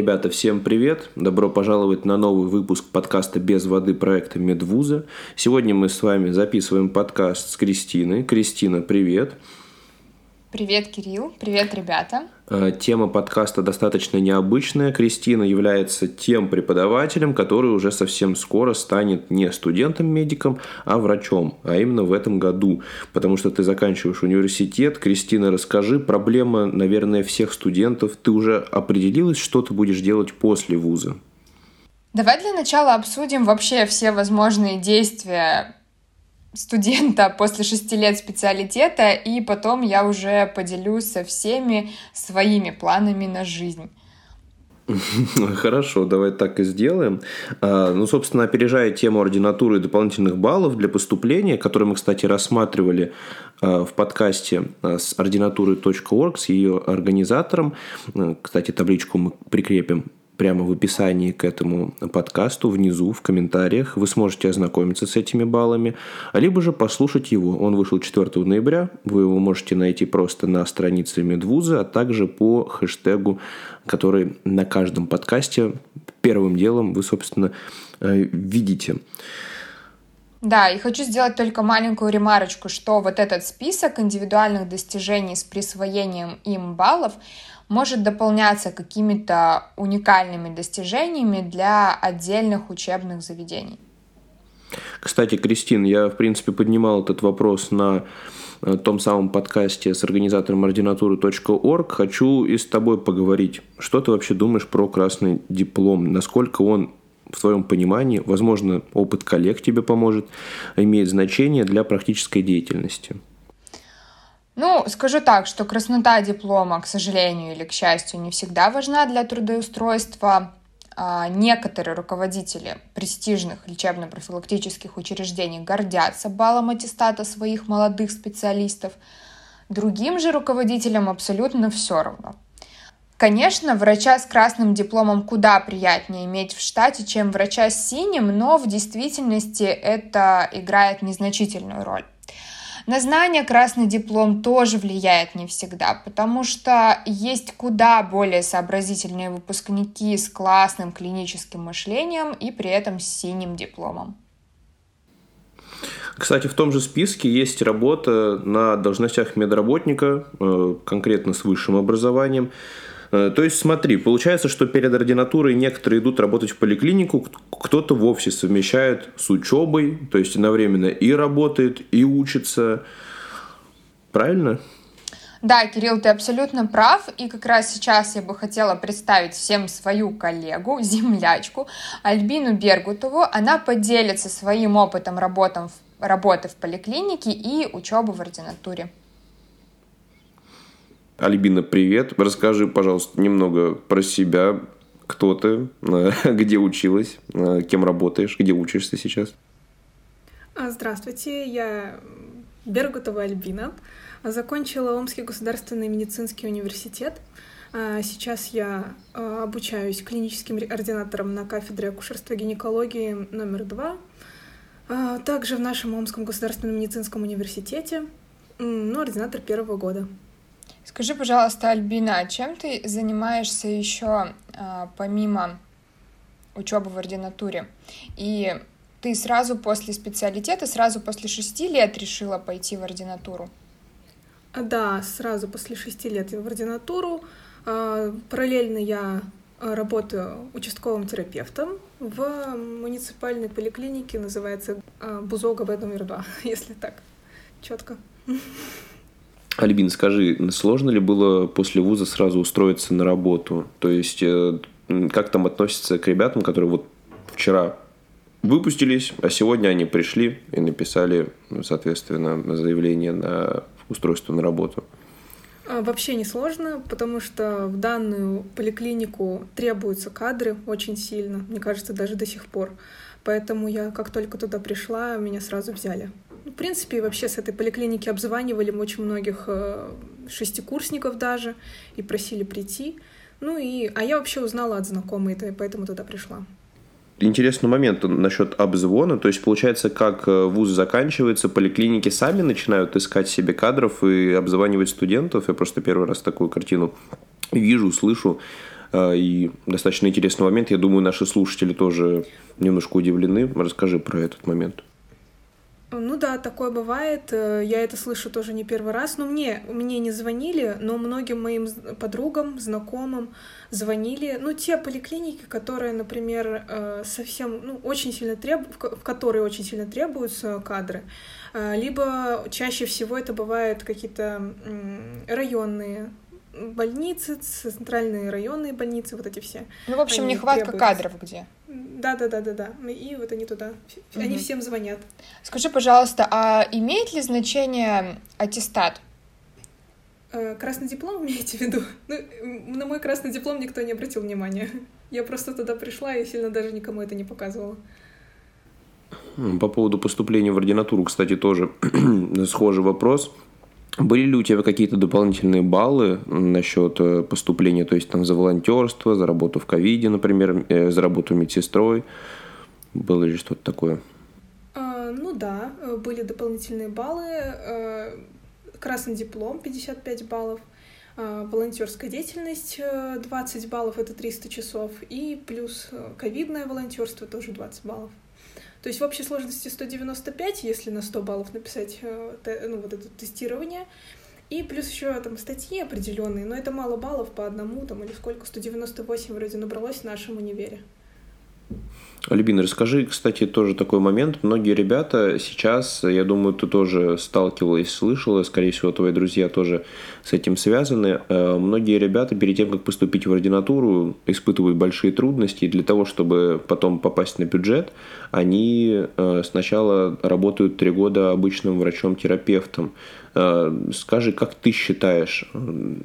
Ребята, всем привет! Добро пожаловать на новый выпуск подкаста «Без воды» проекта Медвуза. Сегодня мы с вами записываем подкаст с Кристиной. Кристина, привет! Привет, Кирилл. Привет, ребята. Э, тема подкаста достаточно необычная. Кристина является тем преподавателем, который уже совсем скоро станет не студентом-медиком, а врачом, а именно в этом году. Потому что ты заканчиваешь университет. Кристина, расскажи, проблема, наверное, всех студентов. Ты уже определилась, что ты будешь делать после вуза? Давай для начала обсудим вообще все возможные действия студента после шести лет специалитета, и потом я уже поделюсь со всеми своими планами на жизнь. Хорошо, давай так и сделаем. А, ну, собственно, опережая тему ординатуры и дополнительных баллов для поступления, которые мы, кстати, рассматривали а, в подкасте а, с ординатуры.орг, с ее организатором. Кстати, табличку мы прикрепим прямо в описании к этому подкасту, внизу, в комментариях. Вы сможете ознакомиться с этими баллами, либо же послушать его. Он вышел 4 ноября. Вы его можете найти просто на странице Медвуза, а также по хэштегу, который на каждом подкасте первым делом вы, собственно, э, видите. Да, и хочу сделать только маленькую ремарочку, что вот этот список индивидуальных достижений с присвоением им баллов может дополняться какими-то уникальными достижениями для отдельных учебных заведений. Кстати, Кристин, я, в принципе, поднимал этот вопрос на э, том самом подкасте с организатором ординатуры.орг. Хочу и с тобой поговорить. Что ты вообще думаешь про красный диплом? Насколько он в твоем понимании, возможно, опыт коллег тебе поможет, имеет значение для практической деятельности? Ну, скажу так, что краснота диплома, к сожалению или к счастью, не всегда важна для трудоустройства. А, некоторые руководители престижных лечебно-профилактических учреждений гордятся баллом аттестата своих молодых специалистов. Другим же руководителям абсолютно все равно. Конечно, врача с красным дипломом куда приятнее иметь в штате, чем врача с синим, но в действительности это играет незначительную роль. На знание красный диплом тоже влияет не всегда, потому что есть куда более сообразительные выпускники с классным клиническим мышлением и при этом с синим дипломом. Кстати, в том же списке есть работа на должностях медработника, э, конкретно с высшим образованием. Э, то есть смотри, получается, что перед ординатурой некоторые идут работать в поликлинику, кто-то вовсе совмещает с учебой, то есть одновременно и работает, и учится. Правильно? Да, Кирилл, ты абсолютно прав. И как раз сейчас я бы хотела представить всем свою коллегу, землячку Альбину Бергутову. Она поделится своим опытом работы в поликлинике и учебы в ординатуре. Альбина, привет. Расскажи, пожалуйста, немного про себя. Кто ты, где училась, кем работаешь, где учишься сейчас? А, здравствуйте, я Бергутова Альбина. Закончила Омский государственный медицинский университет. А, сейчас я а, обучаюсь клиническим ординатором на кафедре акушерства и гинекологии номер два. Также в нашем Омском государственном медицинском университете, ну, ординатор первого года. Скажи, пожалуйста, Альбина, а чем ты занимаешься еще а, помимо учебы в ординатуре? И ты сразу после специалитета, сразу после шести лет решила пойти в ординатуру? Да, сразу после шести лет в ординатуру. А, параллельно я работаю участковым терапевтом в муниципальной поликлинике, называется Бузога номер два, если так четко. Альбин, скажи, сложно ли было после вуза сразу устроиться на работу? То есть, э, как там относятся к ребятам, которые вот вчера выпустились, а сегодня они пришли и написали, ну, соответственно, заявление на устройство на работу? А, вообще не сложно, потому что в данную поликлинику требуются кадры очень сильно, мне кажется, даже до сих пор. Поэтому я как только туда пришла, меня сразу взяли. В принципе, вообще с этой поликлиники обзванивали очень многих э, шестикурсников даже и просили прийти. Ну и, а я вообще узнала от знакомой, поэтому туда пришла. Интересный момент насчет обзвона. То есть, получается, как э, вуз заканчивается, поликлиники сами начинают искать себе кадров и обзванивать студентов. Я просто первый раз такую картину вижу, слышу. И достаточно интересный момент. Я думаю, наши слушатели тоже немножко удивлены. Расскажи про этот момент. Ну да, такое бывает. Э, я это слышу тоже не первый раз. Но мне, мне не звонили, но многим моим подругам, знакомым звонили. Ну, те поликлиники, которые, например, э, совсем, ну, очень сильно треб... в которые очень сильно требуются кадры. Э, либо чаще всего это бывают какие-то районные больницы, центральные районные больницы, вот эти все. Ну, в общем, нехватка требуют... кадров где? Да, да, да, да, да. И вот они туда. Угу. Они всем звонят. Скажи, пожалуйста, а имеет ли значение аттестат? Э, красный диплом имеете в виду? Ну, на мой красный диплом никто не обратил внимания. Я просто туда пришла и сильно даже никому это не показывала. По поводу поступления в ординатуру, кстати, тоже схожий вопрос. Были ли у тебя какие-то дополнительные баллы насчет э, поступления, то есть там за волонтерство, за работу в ковиде, например, э, за работу медсестрой? Было ли что-то такое? А, ну да, э, были дополнительные баллы. Красный диплом 55 баллов, волонтерская деятельность 20 баллов, это 300 часов, и плюс ковидное волонтерство тоже 20 баллов. То есть в общей сложности 195, если на 100 баллов написать э, ну, вот это тестирование. И плюс еще там статьи определенные, но это мало баллов по одному, там, или сколько, 198 вроде набралось в нашем универе. Альбина, расскажи, кстати, тоже такой момент. Многие ребята сейчас, я думаю, ты тоже сталкивалась, слышала, скорее всего, твои друзья тоже с этим связаны. Э, многие ребята перед тем, как поступить в ординатуру, испытывают большие трудности. Для того, чтобы потом попасть на бюджет, они э, сначала работают три года обычным врачом-терапевтом. Э, скажи, как ты считаешь,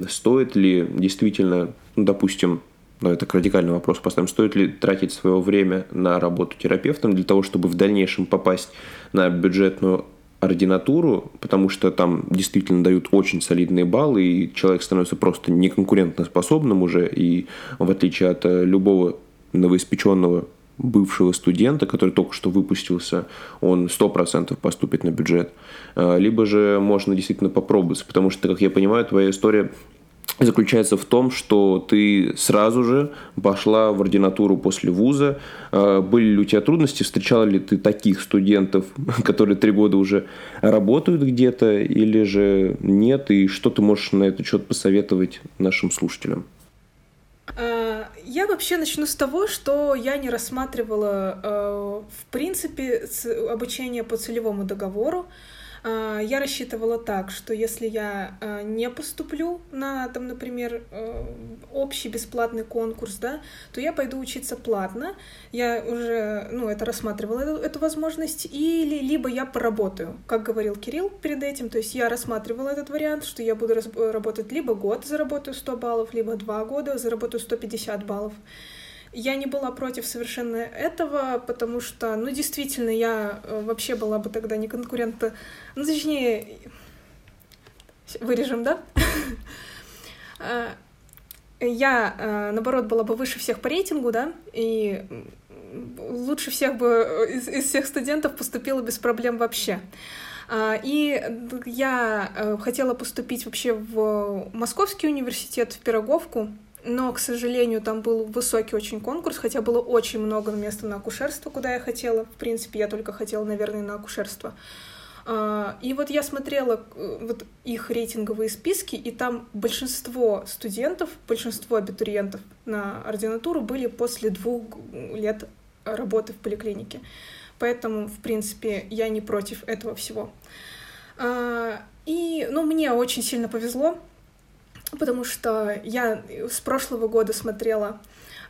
стоит ли действительно, ну, допустим, но это радикальный вопрос поставим, стоит ли тратить свое время на работу терапевтом для того, чтобы в дальнейшем попасть на бюджетную ординатуру, потому что там действительно дают очень солидные баллы, и человек становится просто неконкурентоспособным уже, и в отличие от э, любого новоиспеченного бывшего студента, который только что выпустился, он 100% поступит на бюджет. Э, либо же можно действительно попробовать, потому что, как я понимаю, твоя история заключается в том, что ты сразу же пошла в ординатуру после вуза. А, были ли у тебя трудности? Встречала ли ты таких студентов, которые три года уже работают где-то, или же нет? И что ты можешь на этот счет посоветовать нашим слушателям? А, я вообще начну с того, что я не рассматривала, а, в принципе, обучение по целевому договору. А, я рассчитывала так, что если я а, не поступлю на, там, например, э, общий бесплатный конкурс, да, то я пойду учиться платно. Я уже, ну, это рассматривала эту, эту возможность, или либо я поработаю, как говорил Кирилл перед этим, то есть я рассматривала этот вариант, что я буду работать либо год, заработаю 100 баллов, либо два года, заработаю 150 баллов. Я не была против совершенно этого, потому что, ну, действительно, я э, вообще была бы тогда не конкурента, ну, точнее, вырежем, да? А, я, э, наоборот, была бы выше всех по рейтингу, да, и лучше всех бы э, из, из всех студентов поступила без проблем вообще. А, и я хотела поступить вообще в Московский университет, в Пироговку, но, к сожалению, там был высокий очень конкурс, хотя было очень много места на акушерство, куда я хотела. В принципе, я только хотела, наверное, на акушерство. А, и вот я смотрела э, вот их рейтинговые списки, и там большинство студентов, большинство абитуриентов на ординатуру были после двух лет работы в поликлинике. Поэтому, в принципе, я не против этого всего. А, и, ну, мне очень сильно повезло, потому что я с прошлого года смотрела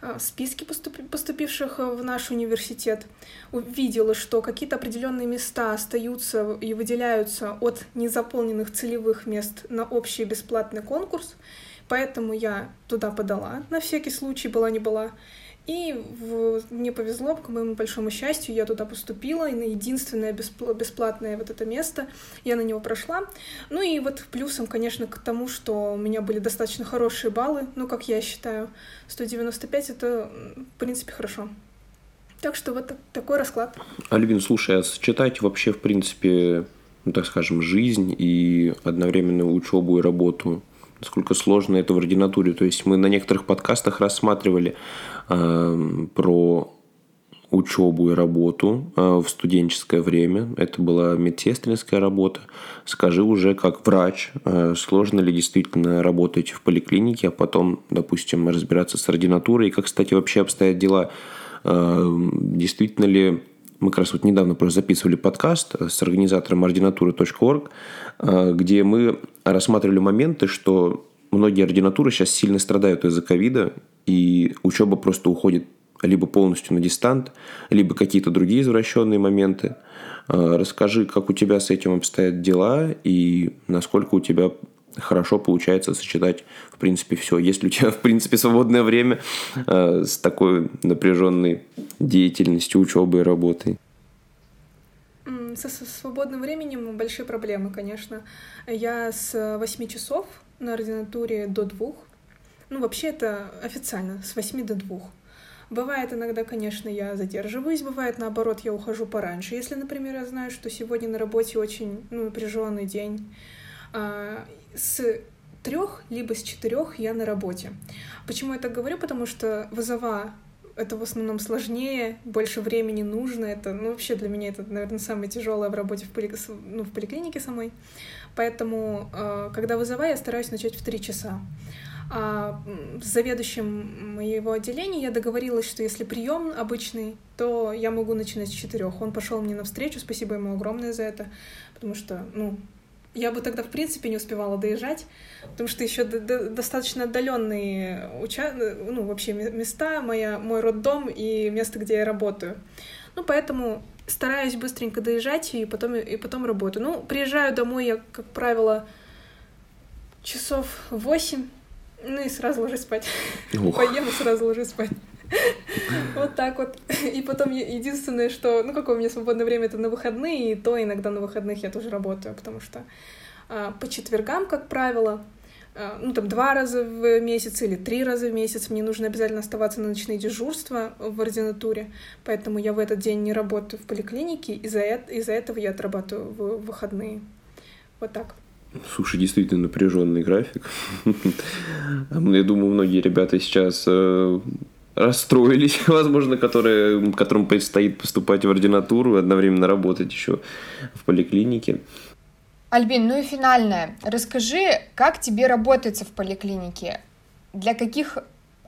а, списки поступивших в наш университет, увидела, что какие-то определенные места остаются и выделяются от незаполненных целевых мест на общий бесплатный конкурс, поэтому я туда подала, на всякий случай, была не была. И в... мне повезло, к моему большому счастью, я туда поступила, и на единственное бесплатное вот это место я на него прошла. Ну и вот плюсом, конечно, к тому, что у меня были достаточно хорошие баллы, ну, как я считаю, 195 — это, в принципе, хорошо. Так что вот такой расклад. Альбин, слушай, а сочетать вообще, в принципе, ну, так скажем, жизнь и одновременно учебу и работу насколько сложно это в ординатуре. То есть мы на некоторых подкастах рассматривали про учебу и работу э, в студенческое время. Это была медсестринская работа. Скажи уже, как врач, э, сложно ли действительно работать в поликлинике, а потом, допустим, разбираться с ординатурой, и как, кстати, вообще обстоят дела. Э, действительно ли мы как раз вот недавно просто записывали подкаст с организатором ординатуры.орг, где мы рассматривали моменты, что многие ординатуры сейчас сильно страдают из-за ковида, и учеба просто уходит либо полностью на дистант, либо какие-то другие извращенные моменты. А, расскажи, как у тебя с этим обстоят дела и насколько у тебя хорошо получается сочетать, в принципе, все. Если у тебя, в принципе, свободное время э, с такой напряженной деятельностью, учебой работой. Со свободным временем большие проблемы, конечно. Я с 8 часов на ординатуре до 2. Ну, вообще это официально, с 8 до 2. Бывает иногда, конечно, я задерживаюсь, бывает наоборот, я ухожу пораньше. Если, например, я знаю, что сегодня на работе очень ну, напряженный день, а, с трех либо с четырех я на работе. Почему я так говорю? Потому что вызова это в основном сложнее, больше времени нужно. Это, ну, вообще для меня это, наверное, самое тяжелое в работе в, поли... ну, в поликлинике самой. Поэтому, а, когда вызова, я стараюсь начать в три часа. А с заведующим моего отделения я договорилась, что если прием обычный, то я могу начинать с четырех. Он пошел мне навстречу, спасибо ему огромное за это, потому что, ну, я бы тогда в принципе не успевала доезжать, потому что еще достаточно отдаленные уча... ну, вообще места, моя, мой роддом и место, где я работаю. Ну, поэтому стараюсь быстренько доезжать и потом, и потом работаю. Ну, приезжаю домой я, как правило, часов восемь, ну и сразу ложусь спать. Ух. Поем и сразу ложусь спать. Вот так вот. И потом единственное, что... Ну, какое у меня свободное время, это на выходные, и то иногда на выходных я тоже работаю, потому что а, по четвергам, как правило, а, ну, там, два раза в месяц или три раза в месяц мне нужно обязательно оставаться на ночные дежурства в ординатуре, поэтому я в этот день не работаю в поликлинике, из-за из этого я отрабатываю в выходные. Вот так. Слушай, действительно напряженный график. Я думаю, многие ребята сейчас э, расстроились, возможно, которые, которым предстоит поступать в ординатуру, одновременно работать еще в поликлинике. Альбин, ну и финальное. Расскажи, как тебе работается в поликлинике? Для каких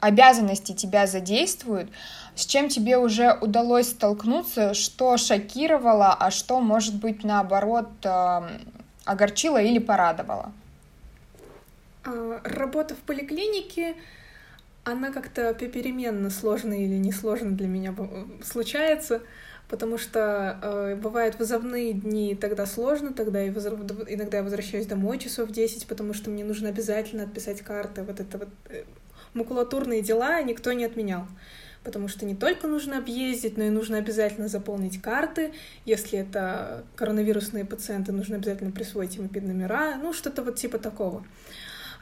обязанностей тебя задействуют? С чем тебе уже удалось столкнуться? Что шокировало, а что, может быть, наоборот, эм, огорчила или порадовала? А, работа в поликлинике, она как-то попеременно сложно или несложно для меня случается, потому что э, бывают вызовные дни, тогда сложно, тогда я возра... иногда я возвращаюсь домой часов 10, потому что мне нужно обязательно отписать карты, вот это вот э, макулатурные дела никто не отменял потому что не только нужно объездить, но и нужно обязательно заполнить карты. Если это коронавирусные пациенты, нужно обязательно присвоить им эпид-номера, ну, что-то вот типа такого.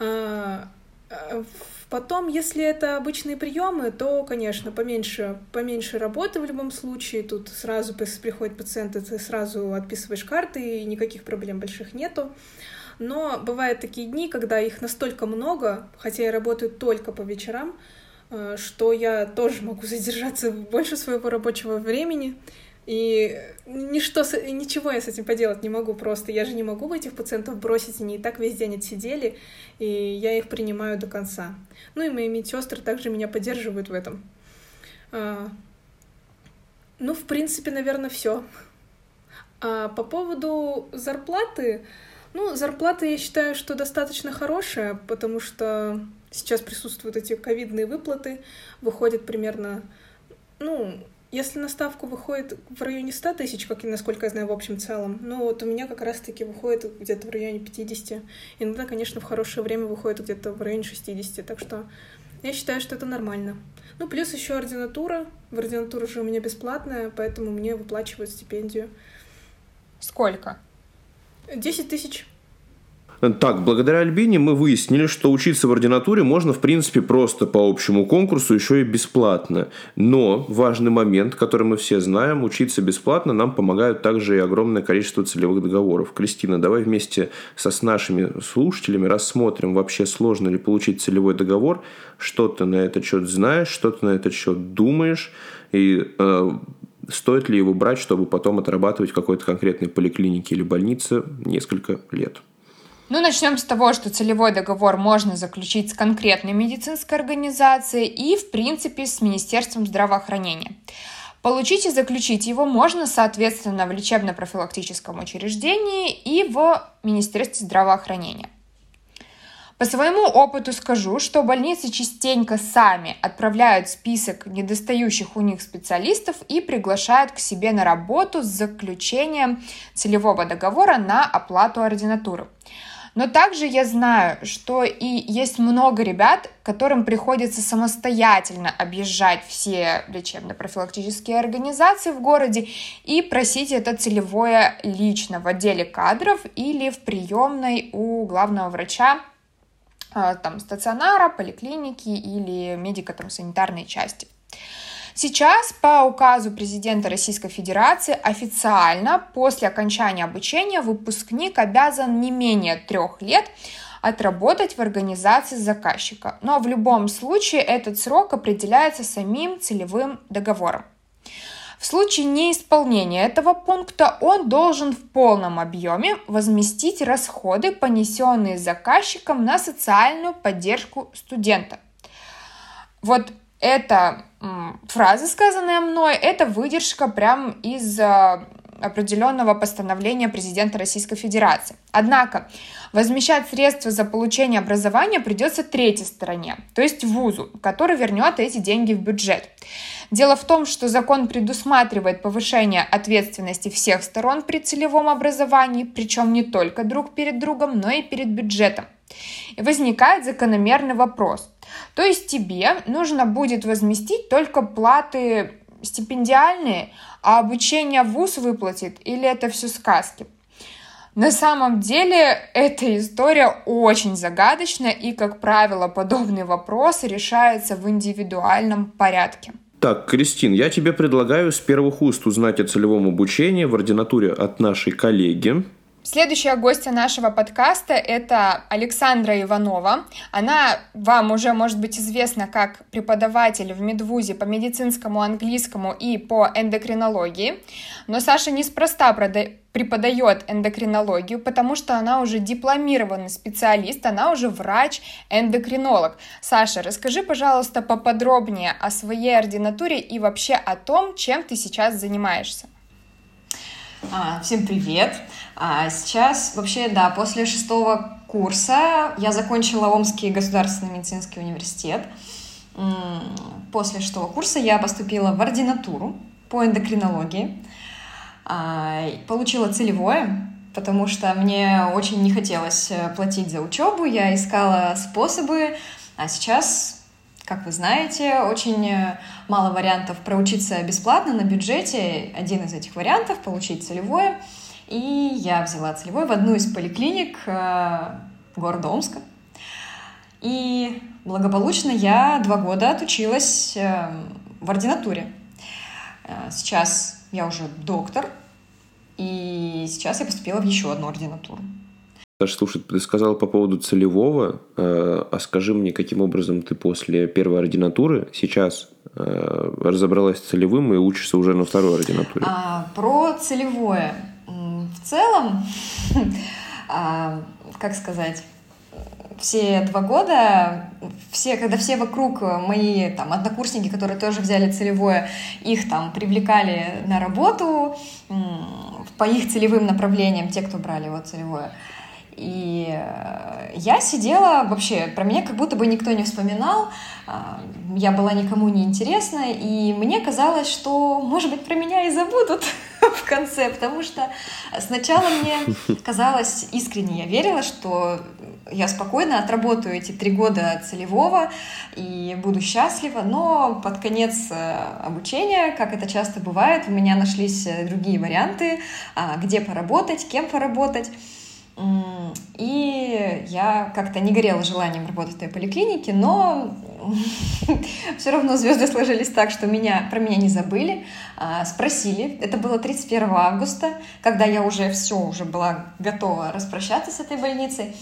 А, а, потом, если это обычные приемы, то, конечно, поменьше, поменьше работы в любом случае. Тут сразу приходит пациент, ты сразу отписываешь карты, и никаких проблем больших нету. Но бывают такие дни, когда их настолько много, хотя я работаю только по вечерам, что я тоже могу задержаться больше своего рабочего времени, и ничто, ничего я с этим поделать не могу просто. Я же не могу этих пациентов бросить, они и так весь день отсидели, и я их принимаю до конца. Ну и мои медсестры также меня поддерживают в этом. А, ну, в принципе, наверное, все. А по поводу зарплаты, ну, зарплата, я считаю, что достаточно хорошая, потому что сейчас присутствуют эти ковидные выплаты, выходит примерно, ну, если на ставку выходит в районе 100 тысяч, как, насколько я знаю, в общем целом, ну вот у меня как раз-таки выходит где-то в районе 50. Иногда, конечно, в хорошее время выходит где-то в районе 60. Так что я считаю, что это нормально. Ну, плюс еще ординатура. В ординатура же у меня бесплатная, поэтому мне выплачивают стипендию. Сколько? 10 тысяч. Так, благодаря Альбине мы выяснили, что учиться в ординатуре можно, в принципе, просто по общему конкурсу, еще и бесплатно. Но важный момент, который мы все знаем, учиться бесплатно нам помогают также и огромное количество целевых договоров. Кристина, давай вместе со, с нашими слушателями рассмотрим, вообще сложно ли получить целевой договор, что ты на этот счет знаешь, что ты на этот счет думаешь, и э, стоит ли его брать, чтобы потом отрабатывать в какой-то конкретной поликлинике или больнице несколько лет. Ну, начнем с того, что целевой договор можно заключить с конкретной медицинской организацией и, в принципе, с Министерством здравоохранения. Получить и заключить его можно, соответственно, в лечебно-профилактическом учреждении и в Министерстве здравоохранения. По своему опыту скажу, что больницы частенько сами отправляют список недостающих у них специалистов и приглашают к себе на работу с заключением целевого договора на оплату ординатуры. Но также я знаю, что и есть много ребят, которым приходится самостоятельно объезжать все лечебно-профилактические организации в городе и просить это целевое лично в отделе кадров или в приемной у главного врача а, там, стационара, поликлиники или медико-санитарной части. Сейчас по указу президента Российской Федерации официально после окончания обучения выпускник обязан не менее трех лет отработать в организации заказчика. Но в любом случае этот срок определяется самим целевым договором. В случае неисполнения этого пункта он должен в полном объеме возместить расходы, понесенные заказчиком на социальную поддержку студента. Вот эта фраза, сказанная мной, это выдержка прям из а, определенного постановления президента Российской Федерации. Однако возмещать средства за получение образования придется третьей стороне, то есть вузу, который вернет эти деньги в бюджет. Дело в том, что закон предусматривает повышение ответственности всех сторон при целевом образовании, причем не только друг перед другом, но и перед бюджетом. И возникает закономерный вопрос. То есть тебе нужно будет возместить только платы стипендиальные, а обучение ВУЗ выплатит или это все сказки? На самом деле эта история очень загадочна и, как правило, подобные вопросы решаются в индивидуальном порядке. Так, Кристин, я тебе предлагаю с первых уст узнать о целевом обучении в ординатуре от нашей коллеги, Следующая гостья нашего подкаста — это Александра Иванова. Она вам уже может быть известна как преподаватель в медвузе по медицинскому, английскому и по эндокринологии. Но Саша неспроста преподает эндокринологию, потому что она уже дипломированный специалист, она уже врач-эндокринолог. Саша, расскажи, пожалуйста, поподробнее о своей ординатуре и вообще о том, чем ты сейчас занимаешься. А, всем привет! А, сейчас вообще, да, после шестого курса я закончила Омский государственный медицинский университет. После шестого курса я поступила в ординатуру по эндокринологии. А, получила целевое, потому что мне очень не хотелось э, платить за учебу, я искала способы, а сейчас как вы знаете, очень э, мало вариантов проучиться бесплатно на бюджете. Один из этих вариантов — получить целевое. И я взяла целевое в одну из поликлиник э, города Омска. И благополучно я два года отучилась э, в ординатуре. Э, сейчас я уже доктор, и сейчас я поступила в еще одну ординатуру. Саша, слушай, ты сказал по поводу целевого, а скажи мне, каким образом ты после первой ординатуры сейчас разобралась с целевым и учишься уже на второй ординатуре? А, про целевое. В целом, а, как сказать, все два года, все, когда все вокруг мои там, однокурсники, которые тоже взяли целевое, их там привлекали на работу по их целевым направлениям, те, кто брали вот целевое, и э, я сидела вообще, про меня как будто бы никто не вспоминал, а, я была никому не интересна, и мне казалось, что, может быть, про меня и забудут в конце, потому что сначала мне казалось искренне, я верила, что я спокойно отработаю эти три года целевого и буду счастлива, но под конец э, обучения, как это часто бывает, у меня нашлись э, другие варианты, а, где поработать, кем поработать. И я как-то не горела желанием работать в той поликлинике, но все равно звезды сложились так, что меня, про меня не забыли, а, спросили. Это было 31 августа, когда я уже все, уже была готова распрощаться с этой больницей.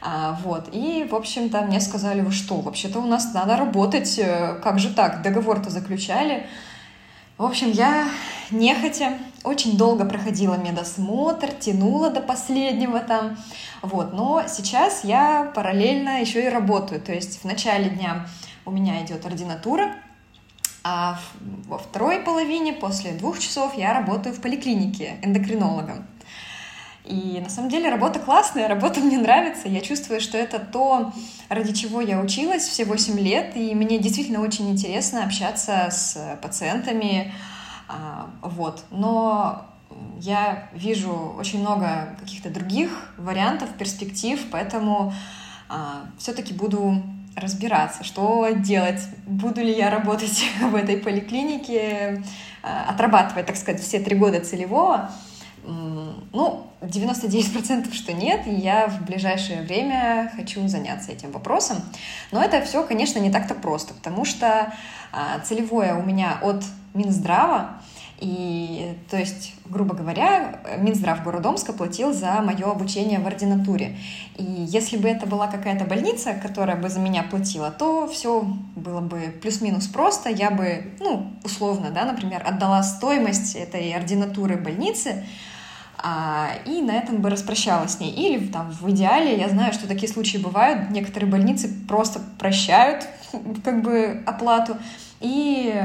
А, вот, и, в общем-то, мне сказали, вы что, вообще-то у нас надо работать, э, как же так, договор-то заключали. В общем, я нехотя очень долго проходила медосмотр, тянула до последнего там, вот, но сейчас я параллельно еще и работаю, то есть в начале дня у меня идет ординатура, а во второй половине, после двух часов, я работаю в поликлинике эндокринологом. И на самом деле работа классная, работа мне нравится. Я чувствую, что это то, ради чего я училась все 8 лет, и мне действительно очень интересно общаться с пациентами. А, вот. Но я вижу очень много каких-то других вариантов, перспектив, поэтому а, все-таки буду разбираться, что делать, буду ли я работать в этой поликлинике, а, отрабатывать, так сказать, все три года целевого, ну, 99% что нет, и я в ближайшее время хочу заняться этим вопросом. Но это все, конечно, не так-то просто, потому что целевое у меня от Минздрава, и, то есть, грубо говоря, Минздрав города Омска платил за мое обучение в ординатуре. И если бы это была какая-то больница, которая бы за меня платила, то все было бы плюс-минус просто. Я бы, ну, условно, да, например, отдала стоимость этой ординатуры больнице, а, и на этом бы распрощалась с ней. Или там в идеале, я знаю, что такие случаи бывают, некоторые больницы просто прощают как бы оплату, и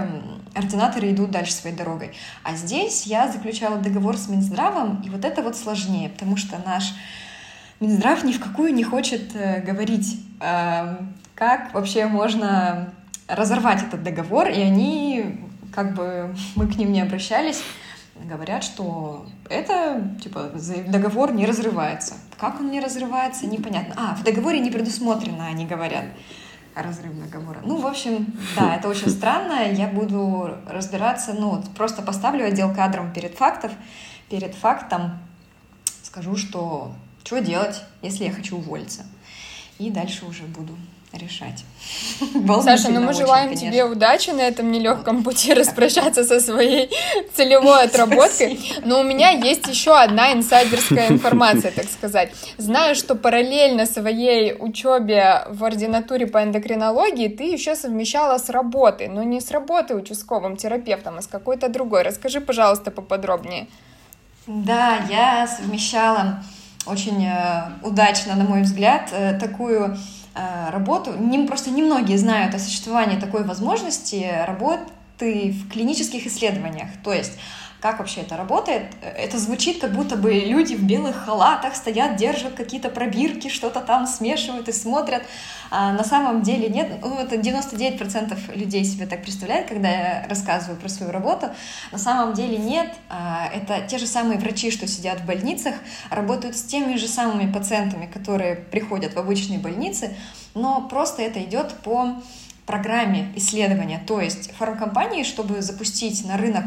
ординаторы идут дальше своей дорогой. А здесь я заключала договор с Минздравом, и вот это вот сложнее, потому что наш Минздрав ни в какую не хочет э, говорить, э, как вообще можно разорвать этот договор, и они, как бы мы к ним не обращались, говорят, что это, типа, договор не разрывается. Как он не разрывается, непонятно. А, в договоре не предусмотрено, они говорят, разрыв договора. Ну, в общем, да, это очень странно. Я буду разбираться, ну, просто поставлю отдел кадром перед фактов, перед фактом скажу, что что делать, если я хочу уволиться. И дальше уже буду решать. Саша, ну мы желаем конечно. тебе удачи на этом нелегком пути распрощаться со своей целевой отработкой. Но у меня есть еще одна инсайдерская информация, так сказать. Знаю, что параллельно своей учебе в ординатуре по эндокринологии ты еще совмещала с работой, но не с работой участковым терапевтом, а с какой-то другой. Расскажи, пожалуйста, поподробнее. Да, я совмещала очень э, удачно, на мой взгляд, э, такую работу. Не, просто немногие знают о существовании такой возможности работы в клинических исследованиях. То есть как вообще это работает? Это звучит, как будто бы люди в белых халатах стоят, держат какие-то пробирки, что-то там смешивают и смотрят. А на самом деле нет. Ну, это 99% людей себе так представляют, когда я рассказываю про свою работу. На самом деле нет. А, это те же самые врачи, что сидят в больницах, работают с теми же самыми пациентами, которые приходят в обычные больницы, но просто это идет по программе исследования. То есть фармкомпании, чтобы запустить на рынок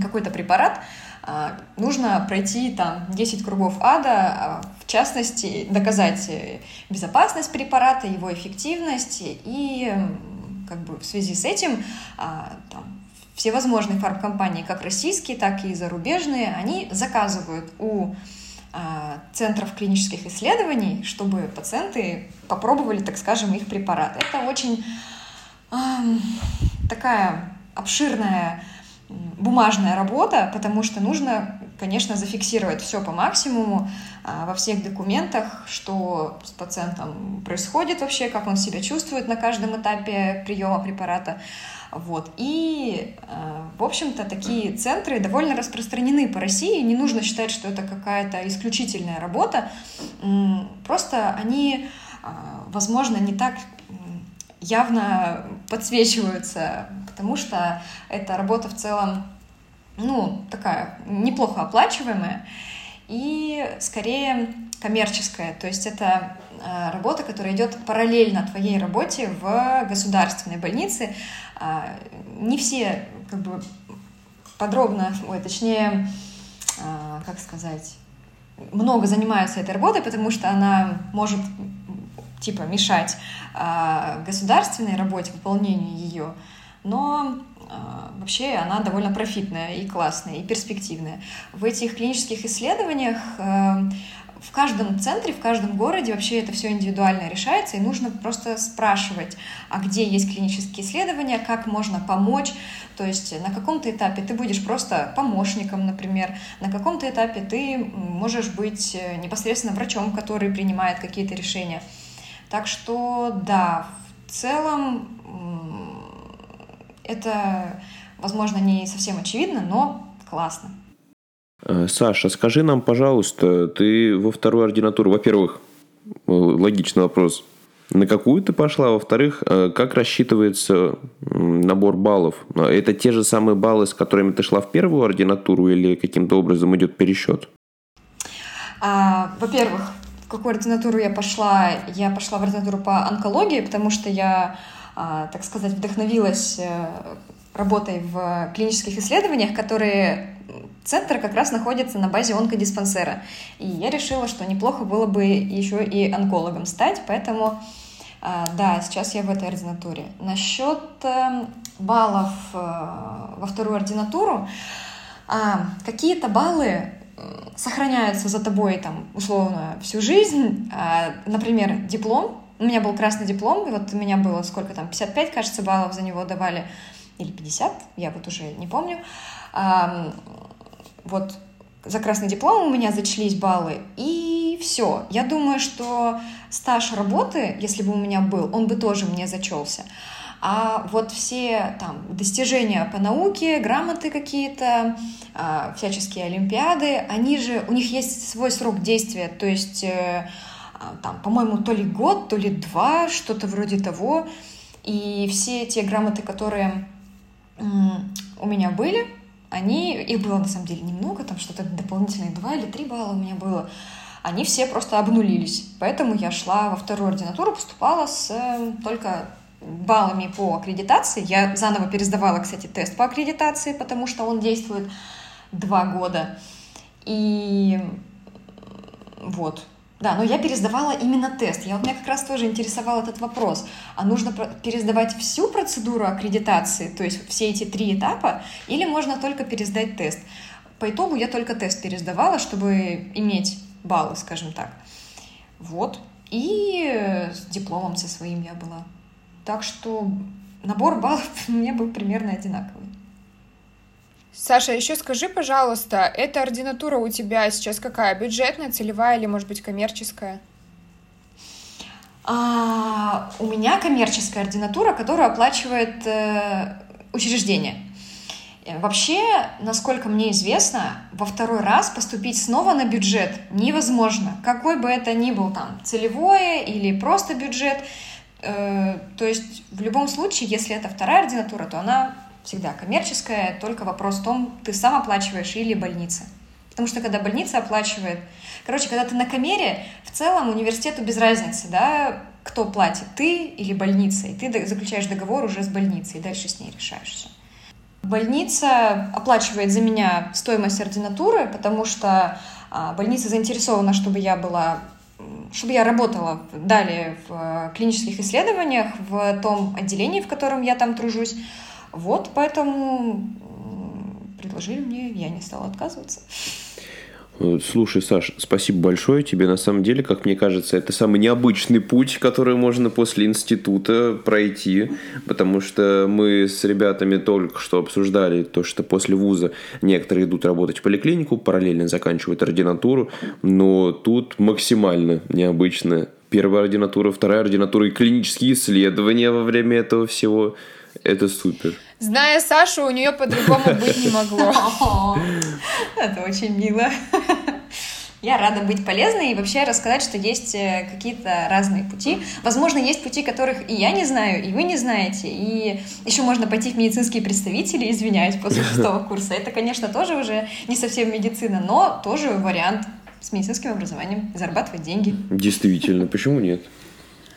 какой-то препарат, а, нужно пройти там 10 кругов ада, а, в частности, доказать э, безопасность препарата, его эффективность, и как бы в связи с этим а, там, все возможные фармкомпании, как российские, так и зарубежные, они заказывают у центров клинических исследований, чтобы пациенты попробовали, так скажем, их препараты. Это очень такая обширная бумажная работа, потому что нужно, конечно, зафиксировать все по максимуму а, во всех документах, что с пациентом происходит вообще, как он себя чувствует на каждом этапе приема препарата. Вот. И, а, в общем-то, такие центры довольно распространены по России. Не нужно считать, что это какая-то исключительная работа. Просто они, а, возможно, не так явно подсвечиваются, потому что эта работа в целом, ну, такая неплохо оплачиваемая и скорее коммерческая. То есть это э, работа, которая идет параллельно твоей работе в государственной больнице. А, не все как бы подробно, ой, точнее, а, как сказать, много занимаются этой работой, потому что она может типа мешать э, государственной работе, выполнению ее, но э, вообще она довольно профитная и классная, и перспективная. В этих клинических исследованиях э, в каждом центре, в каждом городе вообще это все индивидуально решается, и нужно просто спрашивать, а где есть клинические исследования, как можно помочь. То есть на каком-то этапе ты будешь просто помощником, например, на каком-то этапе ты можешь быть э, непосредственно врачом, который принимает какие-то решения. Так что да, в целом это, возможно, не совсем очевидно, но классно. Э, Саша, скажи нам, пожалуйста, ты во вторую ординатуру, во-первых, э, логичный вопрос, на какую ты пошла, во-вторых, э, как рассчитывается набор баллов? Это те же самые баллы, с которыми ты шла в первую ординатуру или каким-то образом идет пересчет? А, во-первых, в какую ординатуру я пошла? Я пошла в ординатуру по онкологии, потому что я, так сказать, вдохновилась работой в клинических исследованиях, которые центр как раз находится на базе онкодиспансера. И я решила, что неплохо было бы еще и онкологом стать, поэтому а, да, сейчас я в этой ординатуре. Насчет эм, баллов э, во вторую ординатуру, а, какие-то баллы сохраняются за тобой там условно всю жизнь. А, например, диплом. У меня был красный диплом, и вот у меня было сколько там, 55, кажется, баллов за него давали или 50, я вот уже не помню. Вот за красный диплом у меня зачлись баллы, и все. Я думаю, что стаж работы, если бы у меня был, он бы тоже мне зачелся. А вот все там достижения по науке, грамоты какие-то, э, всяческие олимпиады, они же, у них есть свой срок действия, то есть э, там, по-моему, то ли год, то ли два, что-то вроде того. И все те грамоты, которые у меня были, они, их было на самом деле немного, там что-то дополнительные два или три балла у меня было, они все просто обнулились. Поэтому я шла во вторую ординатуру, поступала с э, только баллами по аккредитации. Я заново пересдавала, кстати, тест по аккредитации, потому что он действует два года. И вот, да, но я пересдавала именно тест. Я, вот меня как раз тоже интересовал этот вопрос. А нужно пересдавать всю процедуру аккредитации, то есть все эти три этапа, или можно только пересдать тест? По итогу я только тест пересдавала, чтобы иметь баллы, скажем так. Вот. И с дипломом со своим я была. Так что набор баллов у меня был примерно одинаковый. Саша, еще скажи, пожалуйста, эта ординатура у тебя сейчас какая? Бюджетная, целевая или, может быть, коммерческая? А, у меня коммерческая ординатура, которую оплачивает э, учреждение. Э, вообще, насколько мне известно, во второй раз поступить снова на бюджет невозможно. Какой бы это ни был там целевое или просто бюджет. Э, то есть в любом случае, если это вторая ординатура, то она всегда коммерческая, только вопрос в том, ты сам оплачиваешь или больница. Потому что когда больница оплачивает... Короче, когда ты на камере, в целом университету без разницы, да, кто платит, ты или больница. И ты заключаешь договор уже с больницей, и дальше с ней решаешь все. Больница оплачивает за меня стоимость ординатуры, потому что а, больница заинтересована, чтобы я была чтобы я работала далее в э, клинических исследованиях, в том отделении, в котором я там тружусь. Вот, поэтому предложили мне, я не стала отказываться. Э, слушай, Саш, спасибо большое тебе. На самом деле, как мне кажется, это самый необычный путь, который можно после института пройти, потому что мы с ребятами только что обсуждали то, что после вуза некоторые идут работать в поликлинику, параллельно заканчивают ординатуру, но тут максимально необычно. Первая ординатура, вторая ординатура и клинические исследования во время этого всего. Это супер. Зная Сашу, у нее по-другому быть не могло. Это очень мило. Я рада быть полезной и вообще рассказать, что есть э, какие-то разные пути. Возможно, есть пути, которых и я не знаю, и вы не знаете. И еще можно пойти в медицинские представители, извиняюсь, после шестого курса. Это, конечно, тоже уже не совсем медицина, но тоже вариант с медицинским образованием зарабатывать деньги. Действительно, почему нет?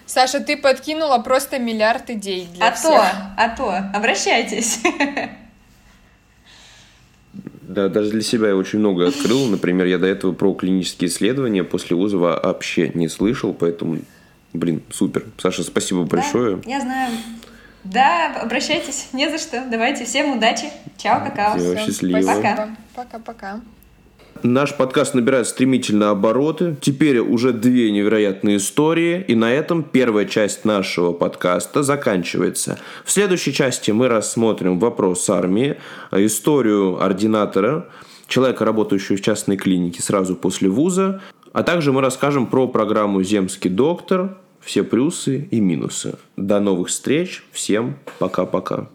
Саша, ты подкинула просто миллиард идей для а всех. то, а то, обращайтесь. Да, Да, даже для себя я очень много открыл. Например, я до этого про клинические исследования после вуза вообще не слышал, поэтому, блин, супер. Саша, спасибо большое. Да, я знаю. Да, обращайтесь, не за что. Давайте, всем удачи. Чао, какао. Всего счастливо. Пока. Пока-пока. Наш подкаст набирает стремительно обороты. Теперь уже две невероятные истории. И на этом первая часть нашего подкаста заканчивается. В следующей части мы рассмотрим вопрос армии, историю ординатора, человека, работающего в частной клинике сразу после вуза, а также мы расскажем про программу «Земский доктор», все плюсы и минусы. До новых встреч. Всем пока-пока.